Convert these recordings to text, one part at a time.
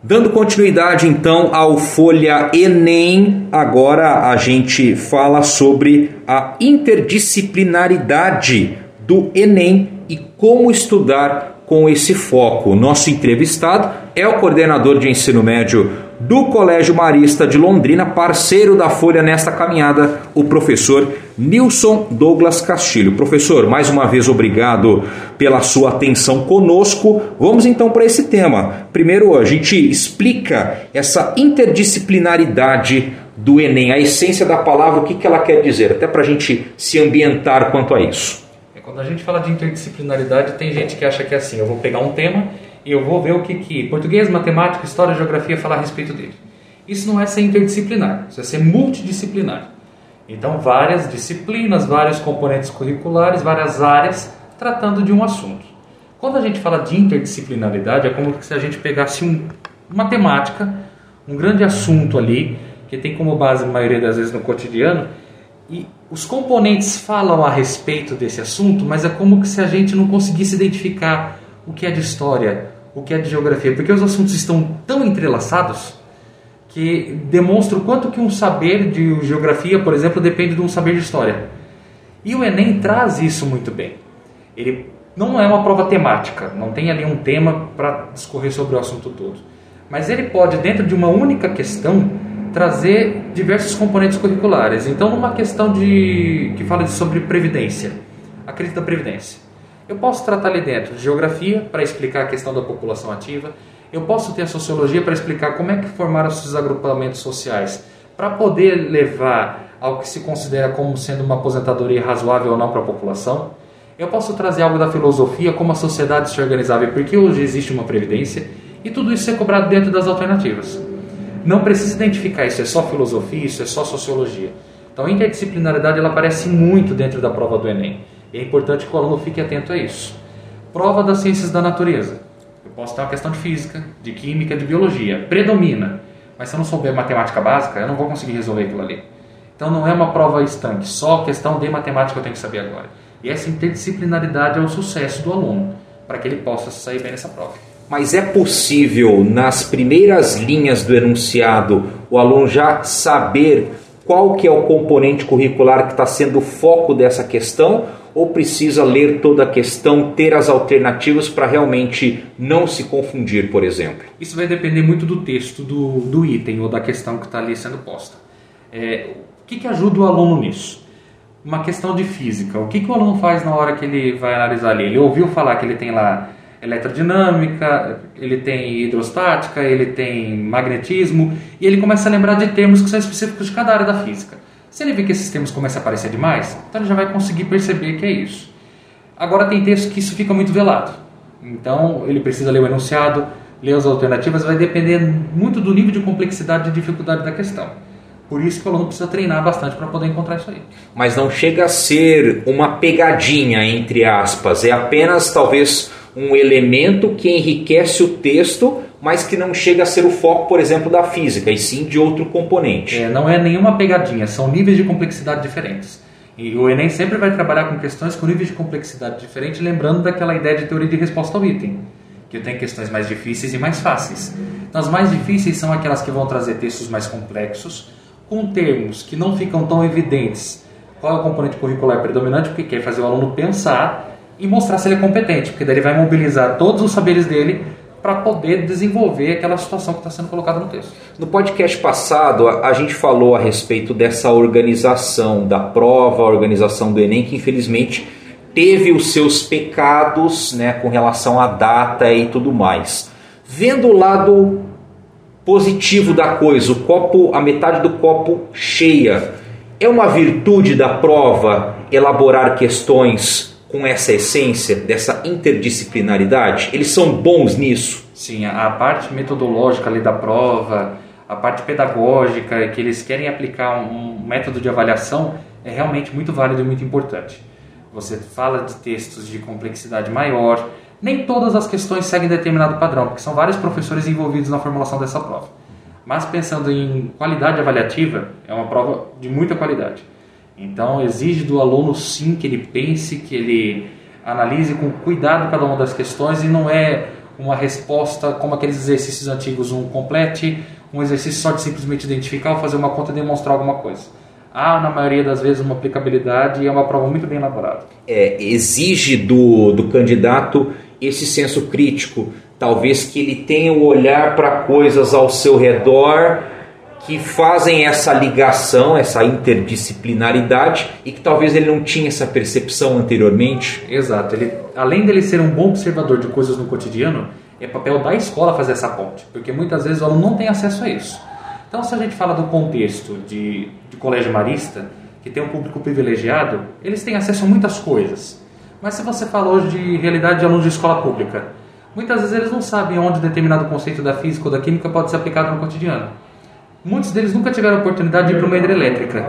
Dando continuidade então ao Folha Enem, agora a gente fala sobre a interdisciplinaridade do Enem e como estudar com esse foco. Nosso entrevistado é o coordenador de ensino médio do Colégio Marista de Londrina, parceiro da Folha nesta caminhada, o professor Nilson Douglas Castilho. Professor, mais uma vez obrigado pela sua atenção conosco. Vamos então para esse tema. Primeiro, a gente explica essa interdisciplinaridade do Enem, a essência da palavra, o que, que ela quer dizer, até para a gente se ambientar quanto a isso. Quando a gente fala de interdisciplinaridade, tem gente que acha que é assim: eu vou pegar um tema e eu vou ver o que, que português, matemática, história, geografia falar a respeito dele. Isso não é ser interdisciplinar, isso é ser multidisciplinar. Então, várias disciplinas, vários componentes curriculares, várias áreas tratando de um assunto. Quando a gente fala de interdisciplinaridade, é como se a gente pegasse um, uma temática, um grande assunto ali, que tem como base, a maioria das vezes, no cotidiano, e os componentes falam a respeito desse assunto, mas é como se a gente não conseguisse identificar o que é de história, o que é de geografia, porque os assuntos estão tão entrelaçados que demonstra o quanto que um saber de geografia, por exemplo, depende de um saber de história. E o Enem traz isso muito bem. Ele não é uma prova temática, não tem ali um tema para discorrer sobre o assunto todo. Mas ele pode, dentro de uma única questão, trazer diversos componentes curriculares. Então, numa questão de que fala sobre previdência, a crise da previdência. Eu posso tratar ali dentro de geografia para explicar a questão da população ativa, eu posso ter a sociologia para explicar como é que formaram esses agrupamentos sociais, para poder levar ao que se considera como sendo uma aposentadoria razoável ou não para a população. Eu posso trazer algo da filosofia, como a sociedade se organizava e por que hoje existe uma previdência, e tudo isso ser cobrado dentro das alternativas. Não precisa identificar isso é só filosofia, isso é só sociologia. Então a interdisciplinaridade ela aparece muito dentro da prova do Enem. E é importante que o aluno fique atento a isso. Prova das ciências da natureza. Posso ter uma questão de física, de química, de biologia. Predomina. Mas se eu não souber matemática básica, eu não vou conseguir resolver aquilo ali. Então não é uma prova estanque, só questão de matemática eu tenho que saber agora. E essa interdisciplinaridade é o sucesso do aluno, para que ele possa sair bem nessa prova. Mas é possível, nas primeiras linhas do enunciado, o aluno já saber qual que é o componente curricular que está sendo o foco dessa questão? ou precisa ler toda a questão, ter as alternativas para realmente não se confundir, por exemplo? Isso vai depender muito do texto do, do item ou da questão que está ali sendo posta. É, o que, que ajuda o aluno nisso? Uma questão de física. O que, que o aluno faz na hora que ele vai analisar ali? Ele ouviu falar que ele tem lá eletrodinâmica, ele tem hidrostática, ele tem magnetismo, e ele começa a lembrar de termos que são específicos de cada área da física. Se ele vê que esses termos começam a aparecer demais, então ele já vai conseguir perceber que é isso. Agora tem textos que isso fica muito velado. Então ele precisa ler o enunciado, ler as alternativas, vai depender muito do nível de complexidade e dificuldade da questão. Por isso que o aluno precisa treinar bastante para poder encontrar isso aí. Mas não chega a ser uma pegadinha, entre aspas. É apenas talvez um elemento que enriquece o texto mas que não chega a ser o foco, por exemplo, da física, e sim de outro componente. É, não é nenhuma pegadinha, são níveis de complexidade diferentes. E o Enem sempre vai trabalhar com questões com níveis de complexidade diferentes, lembrando daquela ideia de teoria de resposta ao item, que tem questões mais difíceis e mais fáceis. Então, as mais difíceis são aquelas que vão trazer textos mais complexos, com termos que não ficam tão evidentes qual é o componente curricular predominante, porque quer fazer o aluno pensar e mostrar se ele é competente, porque daí ele vai mobilizar todos os saberes dele para poder desenvolver aquela situação que está sendo colocada no texto. No podcast passado, a, a, gente falou a respeito dessa organização da prova, a organização do Enem, que infelizmente teve os seus pecados né, com relação à data e tudo mais. Vendo o lado positivo da coisa, o copo, a metade do copo cheia, é uma virtude da prova elaborar questões com essa essência, dessa interdisciplinaridade? Eles são bons nisso? Sim, a parte metodológica ali da prova, a parte pedagógica, que eles querem aplicar um método de avaliação, é realmente muito válido e muito importante. Você fala de textos de complexidade maior, nem todas as questões seguem determinado padrão, porque são vários professores envolvidos na formulação dessa prova. Mas pensando em qualidade avaliativa, é uma prova de muita qualidade. Então, exige do aluno sim que ele pense, que ele analise com cuidado cada uma das questões e não é uma resposta como aqueles exercícios antigos, um complete, um exercício só de simplesmente identificar ou fazer uma conta e demonstrar alguma coisa. Há, na maioria das vezes, uma aplicabilidade e é uma prova muito bem elaborada. É, exige do, do candidato esse senso crítico, talvez que ele tenha o olhar para coisas ao seu redor que fazem essa ligação, essa interdisciplinaridade e que talvez ele não tinha essa percepção anteriormente. Exato. Ele, além dele ser um bom observador de coisas no cotidiano, é papel da escola fazer essa ponte, porque muitas vezes o aluno não tem acesso a isso. Então, se a gente fala do contexto de, de colégio marista, que tem um público privilegiado, eles têm acesso a muitas coisas. Mas se você fala hoje de realidade de alunos de escola pública, muitas vezes eles não sabem onde determinado conceito da física ou da química pode ser aplicado no cotidiano. Muitos deles nunca tiveram oportunidade de ir para uma hidrelétrica.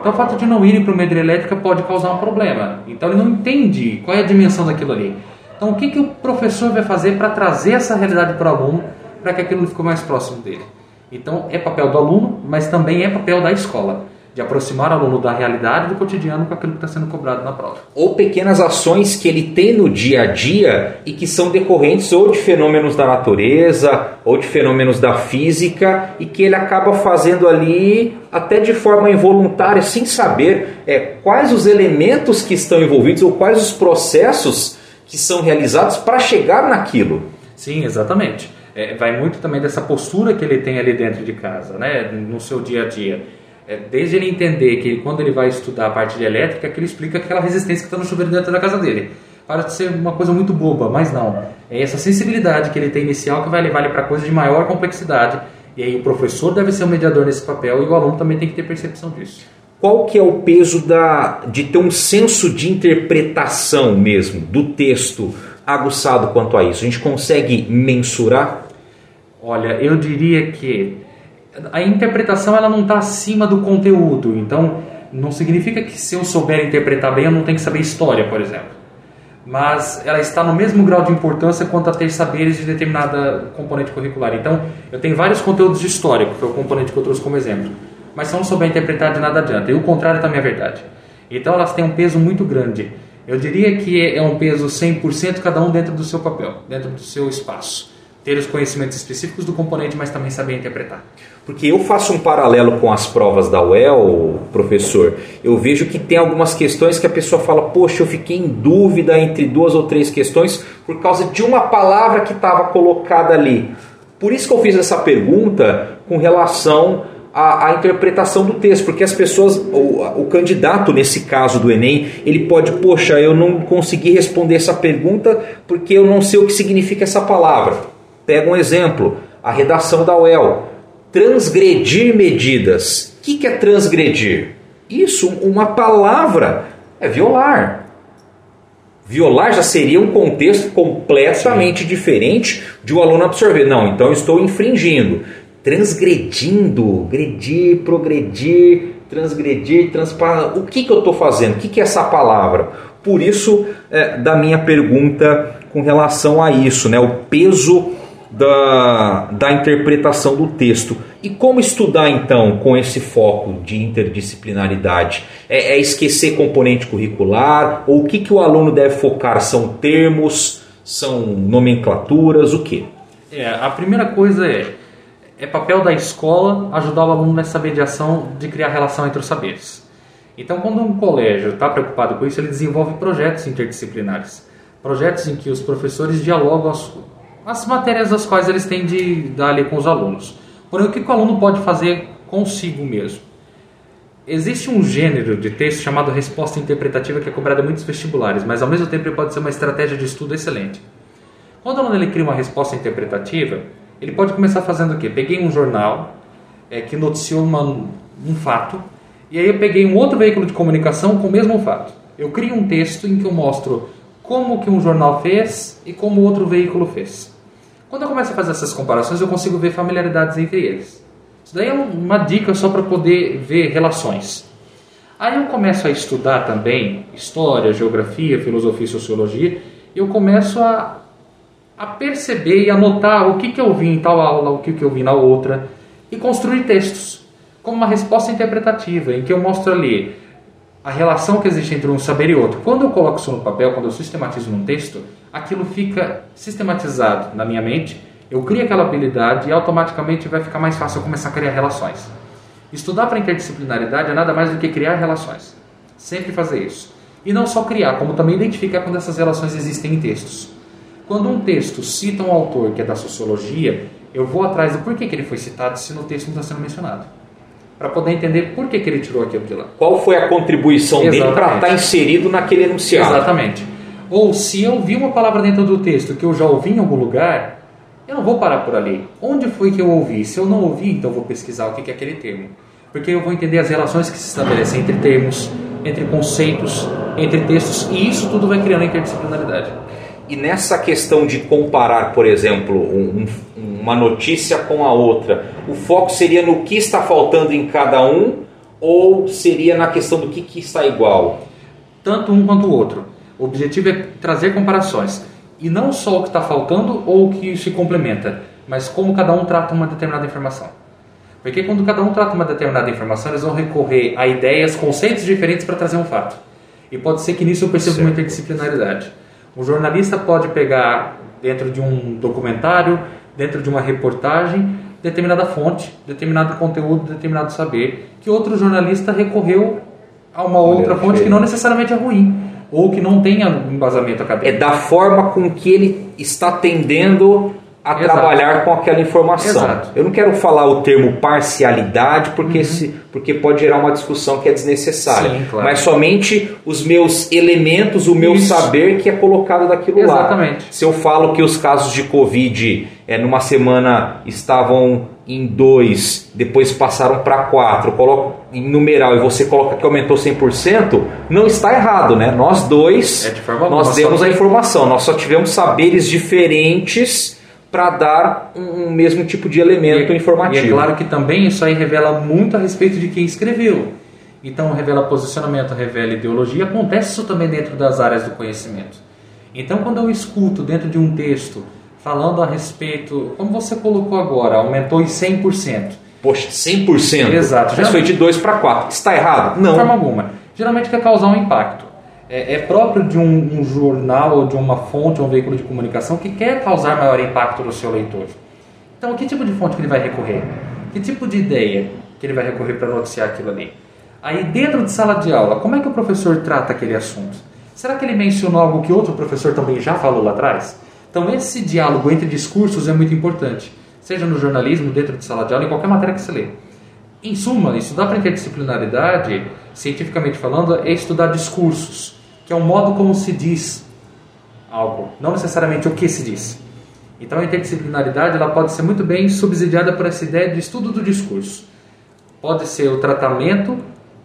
Então, o fato de não irem para uma hidrelétrica pode causar um problema. Então, ele não entende qual é a dimensão daquilo ali. Então, o que, que o professor vai fazer para trazer essa realidade para o aluno, para que aquilo fique mais próximo dele? Então, é papel do aluno, mas também é papel da escola de aproximar o aluno da realidade do cotidiano com aquilo que está sendo cobrado na prova. Ou pequenas ações que ele tem no dia a dia e que são decorrentes ou de fenômenos da natureza ou de fenômenos da física e que ele acaba fazendo ali até de forma involuntária, sem saber é, quais os elementos que estão envolvidos ou quais os processos que são realizados para chegar naquilo. Sim, exatamente. É, vai muito também dessa postura que ele tem ali dentro de casa, né, no seu dia a dia é, desde ele entender que quando ele vai estudar a parte de elétrica, que ele explica aquela resistência que está no chuveiro dentro da casa dele. Parece ser uma coisa muito boba, mas não. É essa sensibilidade que ele tem inicial que vai levar ele para coisas de maior complexidade. E aí o professor deve ser o mediador nesse papel e o aluno também tem que ter percepção disso. Qual que é o peso da, de ter um senso de interpretação mesmo do texto aguçado quanto a isso? A gente consegue mensurar? Olha, eu diria que a interpretação ela não está acima do conteúdo. Então, não significa que se eu souber interpretar bem, eu não tenho que saber história, por exemplo. Mas ela está no mesmo grau de importância quanto a ter saberes de determinada componente curricular. Então, eu tenho vários conteúdos de história, que foi o componente que eu trouxe como exemplo. Mas se eu não souber interpretar, de nada adianta. E o contrário também é verdade. Então, elas têm um peso muito grande. Eu diria que é um peso 100% cada um dentro do seu papel, dentro do seu espaço ter os conhecimentos específicos do componente, mas também saber interpretar. Porque eu faço um paralelo com as provas da UEL, professor. Eu vejo que tem algumas questões que a pessoa fala: Poxa, eu fiquei em dúvida entre duas ou três questões por causa de uma palavra que estava colocada ali. Por isso que eu fiz essa pergunta com relação à, interpretação do texto, porque as pessoas, o, o candidato nesse caso do Enem, ele pode, poxa, eu não consegui responder essa pergunta porque eu não sei o que significa essa palavra. Pega um exemplo, a redação da UEL. Transgredir medidas. O que, que é transgredir? Isso, uma palavra, é violar. Violar já seria um contexto completamente Sim. diferente de o um aluno absorver. Não, então eu estou infringindo. Transgredindo, gredir, progredir, transgredir, transparar. O que, que eu estou fazendo? O que, que é essa palavra? Por isso, é, da minha pergunta com relação a isso, né? o peso da, da interpretação do texto. E como estudar então com esse foco de interdisciplinaridade? É, é esquecer componente curricular? Ou o que, que o aluno deve focar? São termos? São nomenclaturas? O que? É, a primeira coisa é, é papel da escola ajudar o aluno nessa mediação de criar relação entre os saberes. Então, quando um colégio está preocupado com isso, ele desenvolve projetos interdisciplinares. Projetos em que os professores dialogam as matérias das quais eles têm de dar ali com os alunos. Porém, o que o aluno pode fazer consigo mesmo? Existe um gênero de texto chamado resposta interpretativa que é cobrado em muitos vestibulares, mas ao mesmo tempo pode ser uma estratégia de estudo excelente. Quando o aluno ele cria uma resposta interpretativa, ele pode começar fazendo o quê? Peguei um jornal é, que noticiou uma, um fato, e aí eu peguei um outro veículo de comunicação com o mesmo fato. Eu crio um texto em que eu mostro como que um jornal fez e como outro veículo fez. Quando eu começo a fazer essas comparações, eu consigo ver familiaridades entre eles. Isso daí é uma dica só para poder ver relações. Aí eu começo a estudar também história, geografia, filosofia e sociologia, e eu começo a, a perceber e anotar o que, que eu vi em tal aula, o que, que eu vi na outra, e construir textos, como uma resposta interpretativa, em que eu mostro ali a relação que existe entre um saber e outro. Quando eu coloco isso no papel, quando eu sistematizo num texto, aquilo fica sistematizado na minha mente, eu crio aquela habilidade e automaticamente vai ficar mais fácil eu começar a criar relações. Estudar para interdisciplinaridade é nada mais do que criar relações. Sempre fazer isso. E não só criar, como também identificar quando essas relações existem em textos. Quando um texto cita um autor que é da sociologia, eu vou atrás do porquê que ele foi citado se no texto não está sendo mencionado para poder entender por que, que ele tirou aquilo de lá. Qual foi a contribuição Exatamente. dele para estar inserido naquele enunciado? Exatamente. Ou se eu vi uma palavra dentro do texto que eu já ouvi em algum lugar, eu não vou parar por ali. Onde foi que eu ouvi? Se eu não ouvi, então eu vou pesquisar o que é aquele termo. Porque eu vou entender as relações que se estabelecem entre termos, entre conceitos, entre textos, e isso tudo vai criando interdisciplinaridade. E nessa questão de comparar, por exemplo, um, uma notícia com a outra, o foco seria no que está faltando em cada um ou seria na questão do que, que está igual? Tanto um quanto o outro. O objetivo é trazer comparações. E não só o que está faltando ou o que se complementa, mas como cada um trata uma determinada informação. Porque quando cada um trata uma determinada informação, eles vão recorrer a ideias, conceitos diferentes para trazer um fato. E pode ser que nisso eu perceba certo. uma interdisciplinaridade. O jornalista pode pegar dentro de um documentário, dentro de uma reportagem, determinada fonte, determinado conteúdo, determinado saber, que outro jornalista recorreu a uma outra fonte que não necessariamente é ruim ou que não tenha embasamento acadêmico. É da forma com que ele está tendendo a Exato. trabalhar com aquela informação. Exato. Eu não quero falar o termo parcialidade porque, uhum. se, porque pode gerar uma discussão que é desnecessária, Sim, claro. mas somente os meus elementos, o meu Isso. saber que é colocado daquilo Exatamente. lá. Se eu falo que os casos de Covid é, numa semana estavam em 2, depois passaram para 4, coloco em numeral e você coloca que aumentou 100%, não está errado, né? Nós dois, é nós demos a informação, nós só tivemos saberes diferentes para dar um, um, mesmo tipo de elemento e, informativo. E é claro que também isso aí revela muito a respeito de quem escreveu. Então revela posicionamento, revela ideologia, acontece isso também dentro das áreas do conhecimento. Então quando eu escuto dentro de um texto falando a respeito, como você colocou agora, aumentou em 100%. Poxa, 100%? Exato. Mas foi de 2 para 4. Está errado? Não. De forma alguma. Geralmente quer causar um impacto é, é próprio de um, um, jornal ou de uma fonte, um veículo de comunicação que quer causar maior impacto no seu leitor. Então, que tipo de fonte que ele vai recorrer? Que tipo de ideia que ele vai recorrer para noticiar aquilo ali? Aí, dentro de sala de aula, como é que o professor trata aquele assunto? Será que ele mencionou algo que outro professor também já falou lá atrás? Então, esse diálogo entre discursos é muito importante, seja no jornalismo, dentro de sala de aula, em qualquer matéria que você lê. Em suma, estudar para interdisciplinaridade, cientificamente falando, é estudar discursos que é o modo como se diz algo, não necessariamente o que se diz. Então a interdisciplinaridade ela pode ser muito bem subsidiada por essa ideia de estudo do discurso. Pode ser o tratamento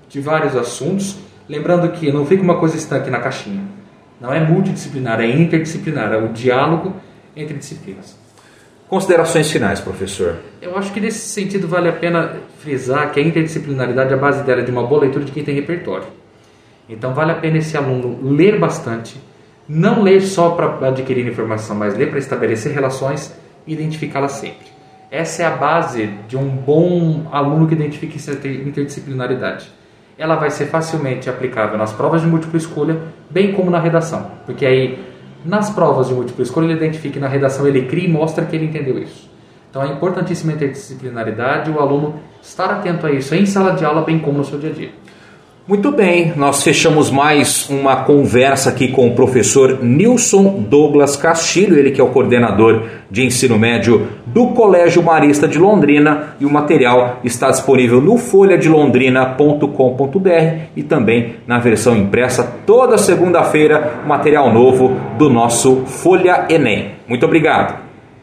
de vários assuntos, lembrando que não fica uma coisa estanque na caixinha. Não é multidisciplinar, é interdisciplinar, é o diálogo entre disciplinas. Considerações finais, professor. Eu acho que nesse sentido vale a pena frisar que a interdisciplinaridade, a base dela é de uma boa leitura de quem tem repertório. Então vale a pena esse aluno ler bastante, não ler só para adquirir informação, mas ler para estabelecer relações e identificá-las sempre. Essa é a base de um bom aluno que identifica interdisciplinaridade. Ela vai ser facilmente aplicável nas provas de múltipla escolha, bem como na redação, porque aí nas provas de múltipla escolha ele identifica e na redação ele cria e mostra que ele entendeu isso. Então é importantíssima a interdisciplinaridade, o aluno estar atento a isso em sala de aula, bem como no seu dia a dia. Muito bem, nós fechamos mais uma conversa aqui com o professor Nilson Douglas Castilho, ele que é o coordenador de ensino médio do Colégio Marista de Londrina, e o material está disponível no folhadelondrina.com.br e também na versão impressa toda segunda-feira, material novo do nosso Folha Enem. Muito obrigado.